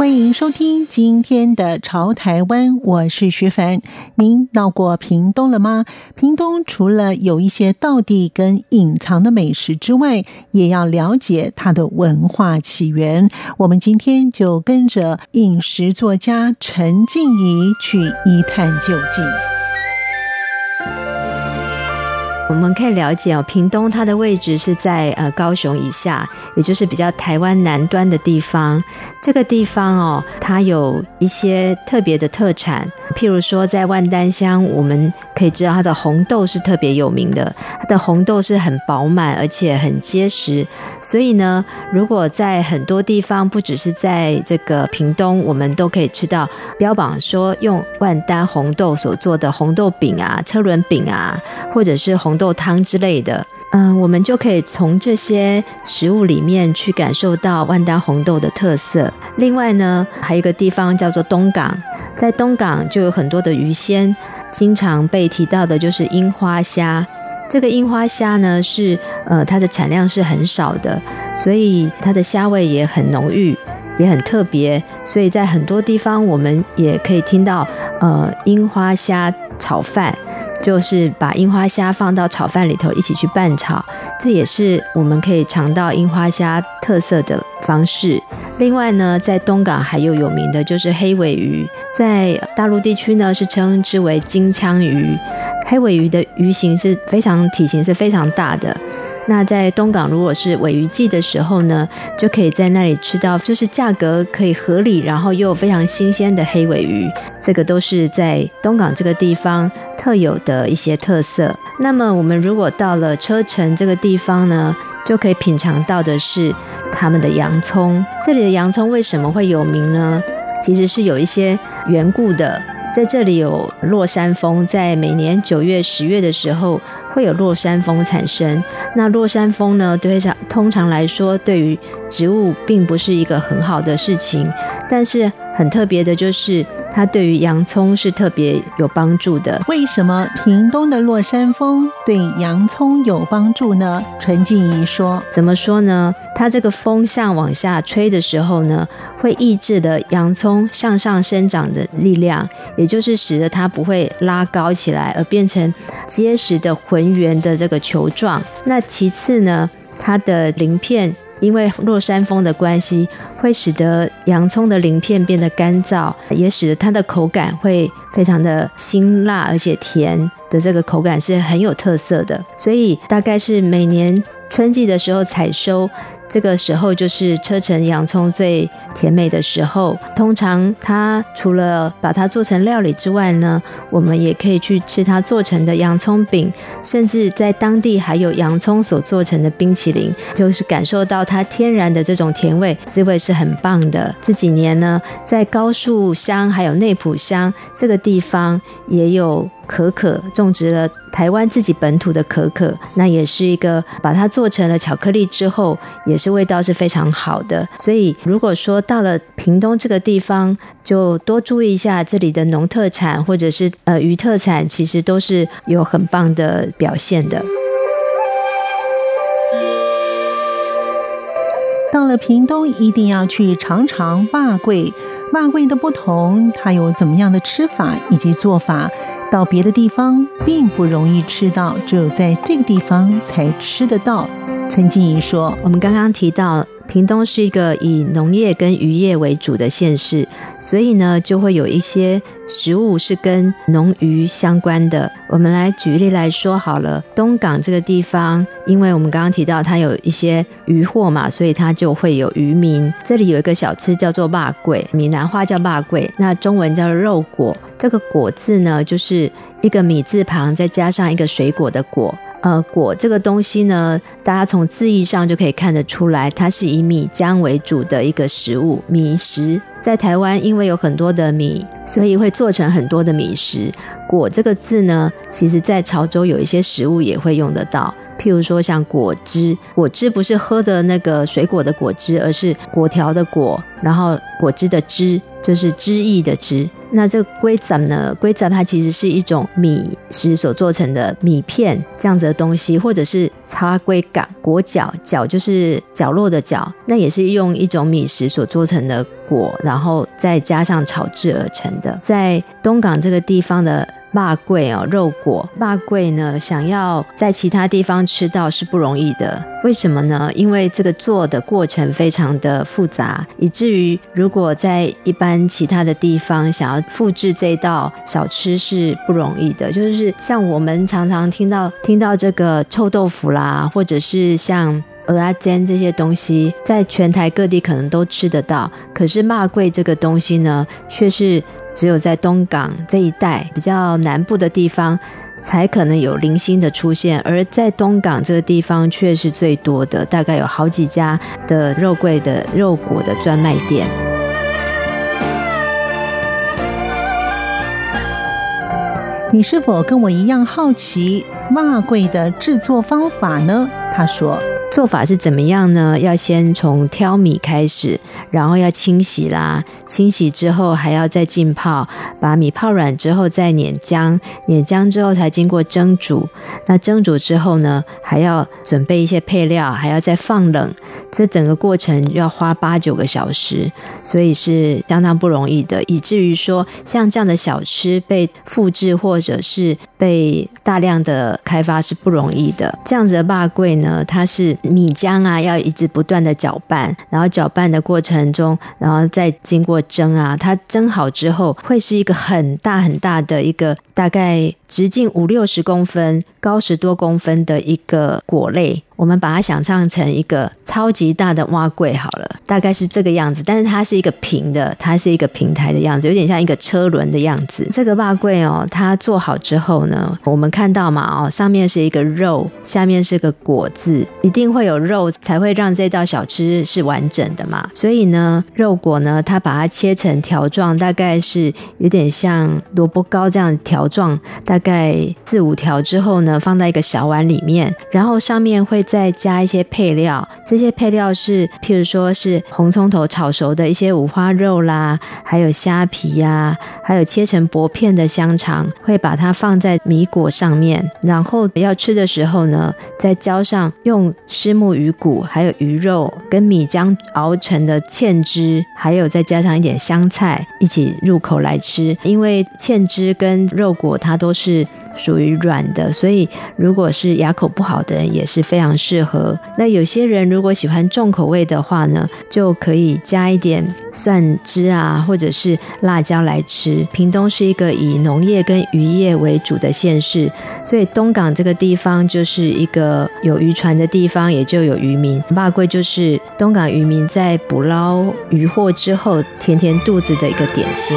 欢迎收听今天的《潮台湾》，我是徐凡。您到过屏东了吗？屏东除了有一些道地跟隐藏的美食之外，也要了解它的文化起源。我们今天就跟着饮食作家陈静怡去一探究竟。我们可以了解哦，屏东它的位置是在呃高雄以下，也就是比较台湾南端的地方。这个地方哦，它有一些特别的特产，譬如说在万丹乡，我们可以知道它的红豆是特别有名的。它的红豆是很饱满而且很结实，所以呢，如果在很多地方，不只是在这个屏东，我们都可以吃到标榜说用万丹红豆所做的红豆饼啊、车轮饼啊，或者是红。豆汤之类的，嗯，我们就可以从这些食物里面去感受到万丹红豆的特色。另外呢，还有一个地方叫做东港，在东港就有很多的鱼鲜，经常被提到的就是樱花虾。这个樱花虾呢，是呃它的产量是很少的，所以它的虾味也很浓郁，也很特别。所以在很多地方，我们也可以听到呃樱花虾炒饭。就是把樱花虾放到炒饭里头一起去拌炒，这也是我们可以尝到樱花虾特色的方式。另外呢，在东港还有有名的就是黑尾鱼，在大陆地区呢是称之为金枪鱼。黑尾鱼的鱼形是非常体型是非常大的。那在东港，如果是尾鱼季的时候呢，就可以在那里吃到，就是价格可以合理，然后又非常新鲜的黑尾鱼。这个都是在东港这个地方特有的一些特色。那么我们如果到了车城这个地方呢，就可以品尝到的是他们的洋葱。这里的洋葱为什么会有名呢？其实是有一些缘故的。在这里有落山风，在每年九月、十月的时候会有落山风产生。那落山风呢，对常通常来说，对于植物并不是一个很好的事情，但是很特别的就是。它对于洋葱是特别有帮助的。为什么屏东的落山风对洋葱有帮助呢？纯静怡说：“怎么说呢？它这个风向往下吹的时候呢，会抑制了洋葱向上生长的力量，也就是使得它不会拉高起来，而变成结实的浑圆的这个球状。那其次呢，它的鳞片。”因为落山风的关系，会使得洋葱的鳞片变得干燥，也使得它的口感会非常的辛辣，而且甜的这个口感是很有特色的。所以大概是每年春季的时候采收。这个时候就是车城洋葱最甜美的时候。通常它除了把它做成料理之外呢，我们也可以去吃它做成的洋葱饼，甚至在当地还有洋葱所做成的冰淇淋，就是感受到它天然的这种甜味，滋味是很棒的。这几年呢，在高树乡还有内埔乡这个地方也有。可可种植了台湾自己本土的可可，那也是一个把它做成了巧克力之后，也是味道是非常好的。所以如果说到了屏东这个地方，就多注意一下这里的农特产或者是呃鱼特产，其实都是有很棒的表现的。到了屏东，一定要去尝尝肉粿。肉粿的不同，它有怎么样的吃法以及做法？到别的地方并不容易吃到，只有在这个地方才吃得到。陈静怡说：“我们刚刚提到。”屏东是一个以农业跟渔业为主的县市，所以呢，就会有一些食物是跟农渔相关的。我们来举例来说好了，东港这个地方，因为我们刚刚提到它有一些渔获嘛，所以它就会有渔民。这里有一个小吃叫做肉粿，闽南话叫肉粿，那中文叫肉果。这个果字呢，就是一个米字旁再加上一个水果的果。呃，果这个东西呢，大家从字义上就可以看得出来，它是以米浆为主的一个食物，米食。在台湾，因为有很多的米，所以会做成很多的米食。果这个字呢，其实在潮州有一些食物也会用得到，譬如说像果汁。果汁不是喝的那个水果的果汁，而是果条的果，然后果汁的汁，就是汁液的汁。那这个龟仔呢？龟仔它其实是一种米食所做成的米片这样子的东西，或者是插龟杆、果角，角就是角落的角，那也是用一种米食所做成的果，然后再加上炒制而成的。在东港这个地方的。肉粿哦，肉果，肉桂呢，想要在其他地方吃到是不容易的。为什么呢？因为这个做的过程非常的复杂，以至于如果在一般其他的地方想要复制这道小吃是不容易的。就是像我们常常听到听到这个臭豆腐啦，或者是像蚵仔煎这些东西，在全台各地可能都吃得到。可是肉粿这个东西呢，却是。只有在东港这一带比较南部的地方，才可能有零星的出现，而在东港这个地方却是最多的，大概有好几家的肉桂的肉果的专卖店。你是否跟我一样好奇肉粿的制作方法呢？他说。做法是怎么样呢？要先从挑米开始，然后要清洗啦，清洗之后还要再浸泡，把米泡软之后再碾浆，碾浆之后才经过蒸煮。那蒸煮之后呢，还要准备一些配料，还要再放冷。这整个过程要花八九个小时，所以是相当不容易的，以至于说像这样的小吃被复制或者是被大量的开发是不容易的。这样子的肉粿呢，它是。米浆啊，要一直不断的搅拌，然后搅拌的过程中，然后再经过蒸啊，它蒸好之后，会是一个很大很大的一个，大概直径五六十公分、高十多公分的一个果类。我们把它想象成一个超级大的碗粿好了，大概是这个样子，但是它是一个平的，它是一个平台的样子，有点像一个车轮的样子。这个碗粿哦，它做好之后呢，我们看到嘛哦，上面是一个肉，下面是个果字，一定会有肉才会让这道小吃是完整的嘛。所以呢，肉果呢，它把它切成条状，大概是有点像萝卜糕这样条状，大概四五条之后呢，放在一个小碗里面，然后上面会。再加一些配料，这些配料是，譬如说是红葱头炒熟的一些五花肉啦，还有虾皮呀、还有切成薄片的香肠，会把它放在米果上面，然后要吃的时候呢，再浇上用虱目鱼骨，还有鱼肉跟米浆熬成的芡汁，还有再加上一点香菜一起入口来吃。因为芡汁跟肉果它都是是属于软的，所以如果是牙口不好的人也是非常。适合。那有些人如果喜欢重口味的话呢，就可以加一点蒜汁啊，或者是辣椒来吃。屏东是一个以农业跟渔业为主的县市，所以东港这个地方就是一个有渔船的地方，也就有渔民。八桂就是东港渔民在捕捞渔获之后填填肚子的一个点心。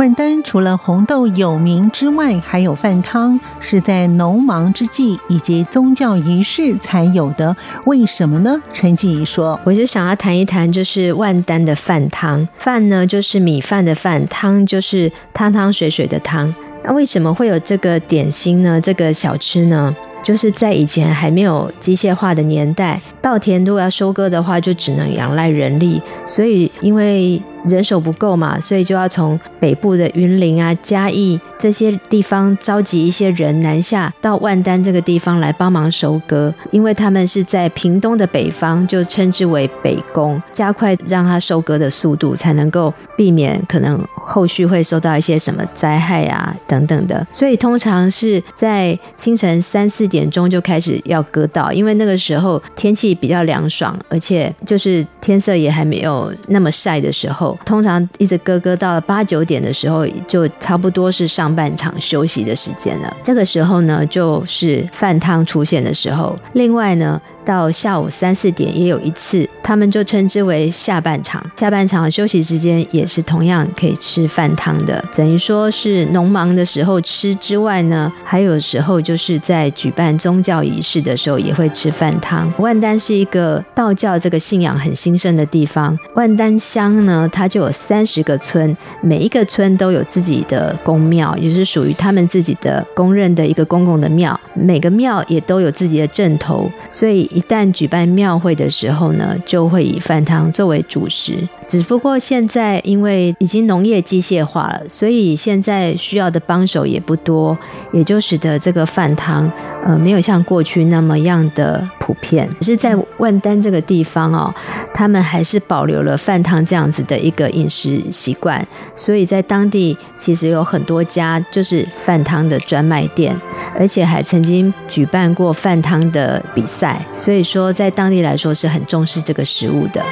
万丹除了红豆有名之外，还有饭汤，是在农忙之际以及宗教仪式才有的。为什么呢？陈静怡说：“我就想要谈一谈，就是万丹的饭汤。饭呢，就是米饭的饭；汤就是汤汤水水的汤。那为什么会有这个点心呢？这个小吃呢？就是在以前还没有机械化的年代，稻田如果要收割的话，就只能仰赖人力。所以因为人手不够嘛，所以就要从北部的云林啊、嘉义这些地方召集一些人南下到万丹这个地方来帮忙收割，因为他们是在屏东的北方，就称之为北工，加快让它收割的速度，才能够避免可能后续会受到一些什么灾害啊等等的。所以通常是在清晨三四点钟就开始要割稻，因为那个时候天气比较凉爽，而且就是天色也还没有那么晒的时候。通常一直咯咯到了八九点的时候，就差不多是上半场休息的时间了。这个时候呢，就是饭汤出现的时候。另外呢，到下午三四点也有一次，他们就称之为下半场。下半场休息时间也是同样可以吃饭汤的，等于说是农忙的时候吃之外呢，还有时候就是在举办宗教仪式的时候也会吃饭汤。万丹是一个道教这个信仰很兴盛的地方，万丹乡呢，它它就有三十个村，每一个村都有自己的公庙，也是属于他们自己的公认的一个公共的庙，每个庙也都有自己的镇头，所以。一旦举办庙会的时候呢，就会以饭堂作为主食。只不过现在因为已经农业机械化了，所以现在需要的帮手也不多，也就使得这个饭汤呃没有像过去那么样的普遍。只是在万丹这个地方哦，他们还是保留了饭汤这样子的一个饮食习惯，所以在当地其实有很多家就是饭汤的专卖店，而且还曾经举办过饭汤的比赛。所以说，在当地来说是很重视这个食物的。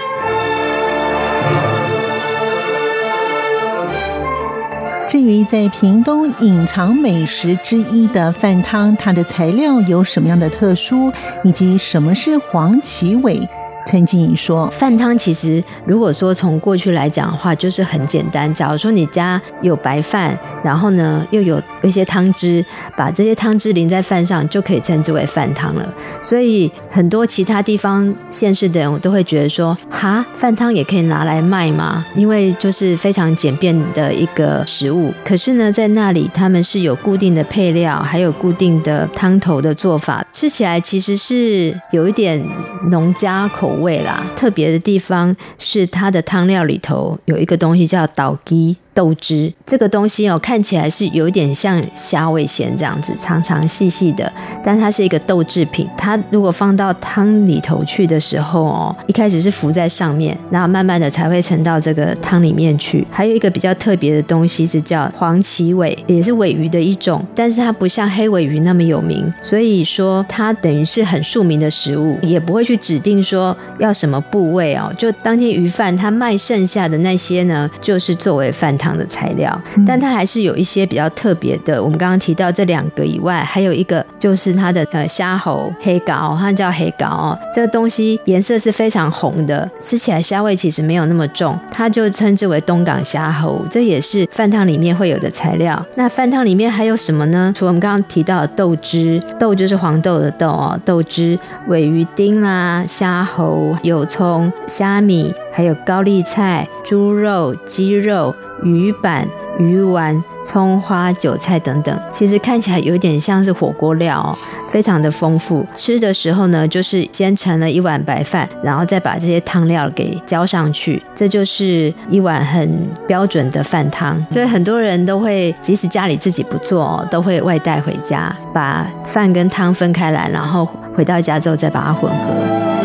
至于在屏东隐藏美食之一的饭汤，它的材料有什么样的特殊，以及什么是黄芪尾？陈静怡说：“饭汤其实，如果说从过去来讲的话，就是很简单。假如说你家有白饭，然后呢又有一些汤汁，把这些汤汁淋在饭上，就可以称之为饭汤了。所以很多其他地方县市的人，我都会觉得说，哈，饭汤也可以拿来卖吗？因为就是非常简便的一个食物。可是呢，在那里他们是有固定的配料，还有固定的汤头的做法，吃起来其实是有一点农家口味。啦，特别的地方是它的汤料里头有一个东西叫倒鸡。豆汁这个东西哦，看起来是有点像虾味鲜这样子，长长细细的，但它是一个豆制品。它如果放到汤里头去的时候哦，一开始是浮在上面，然后慢慢的才会沉到这个汤里面去。还有一个比较特别的东西是叫黄芪尾，也是尾鱼的一种，但是它不像黑尾鱼那么有名，所以说它等于是很庶民的食物，也不会去指定说要什么部位哦。就当天鱼贩他卖剩下的那些呢，就是作为饭汤汤。的材料，但它还是有一些比较特别的。我们刚刚提到这两个以外，还有一个就是它的呃虾猴黑膏，它叫黑膏哦。这个东西颜色是非常红的，吃起来虾味其实没有那么重，它就称之为东港虾猴。这也是饭汤里面会有的材料。那饭汤里面还有什么呢？除了我们刚刚提到的豆汁，豆就是黄豆的豆哦，豆汁、尾鱼丁啦、虾猴、油葱、虾米，还有高丽菜、猪肉、鸡肉。鱼板、鱼丸、葱花、韭菜等等，其实看起来有点像是火锅料哦，非常的丰富。吃的时候呢，就是先盛了一碗白饭，然后再把这些汤料给浇上去，这就是一碗很标准的饭汤。所以很多人都会，即使家里自己不做哦，都会外带回家，把饭跟汤分开来，然后回到家之后再把它混合。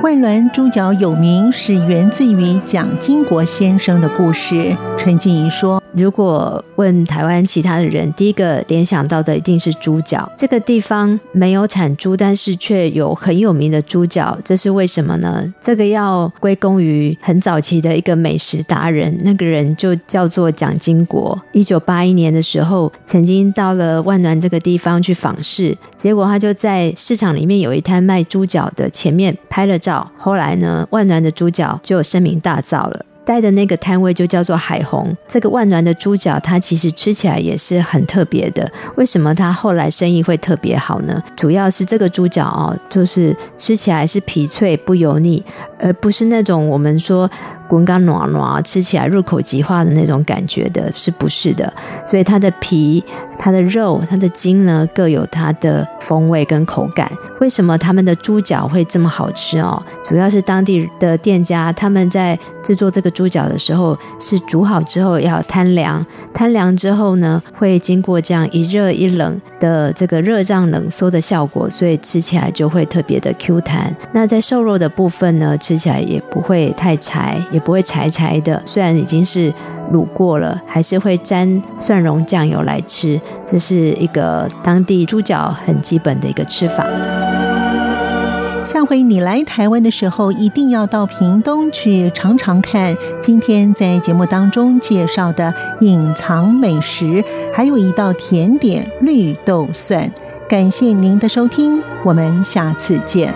外轮猪脚有名，是源自于蒋经国先生的故事。陈静怡说。如果问台湾其他的人，第一个联想到的一定是猪脚。这个地方没有产猪，但是却有很有名的猪脚，这是为什么呢？这个要归功于很早期的一个美食达人，那个人就叫做蒋经国。一九八一年的时候，曾经到了万峦这个地方去访视，结果他就在市场里面有一摊卖猪脚的前面拍了照。后来呢，万峦的猪脚就声名大噪了。待的那个摊位就叫做海红。这个万峦的猪脚，它其实吃起来也是很特别的。为什么它后来生意会特别好呢？主要是这个猪脚哦，就是吃起来是皮脆不油腻，而不是那种我们说滚干软软吃起来入口即化的那种感觉的，是不是的？所以它的皮、它的肉、它的筋呢，各有它的风味跟口感。为什么他们的猪脚会这么好吃哦？主要是当地的店家他们在制作这个。猪脚的时候是煮好之后要摊凉，摊凉之后呢，会经过这样一热一冷的这个热胀冷缩的效果，所以吃起来就会特别的 Q 弹。那在瘦肉的部分呢，吃起来也不会太柴，也不会柴柴的。虽然已经是卤过了，还是会沾蒜蓉酱油来吃。这是一个当地猪脚很基本的一个吃法。下回你来台湾的时候，一定要到屏东去尝尝看。今天在节目当中介绍的隐藏美食，还有一道甜点绿豆蒜。感谢您的收听，我们下次见。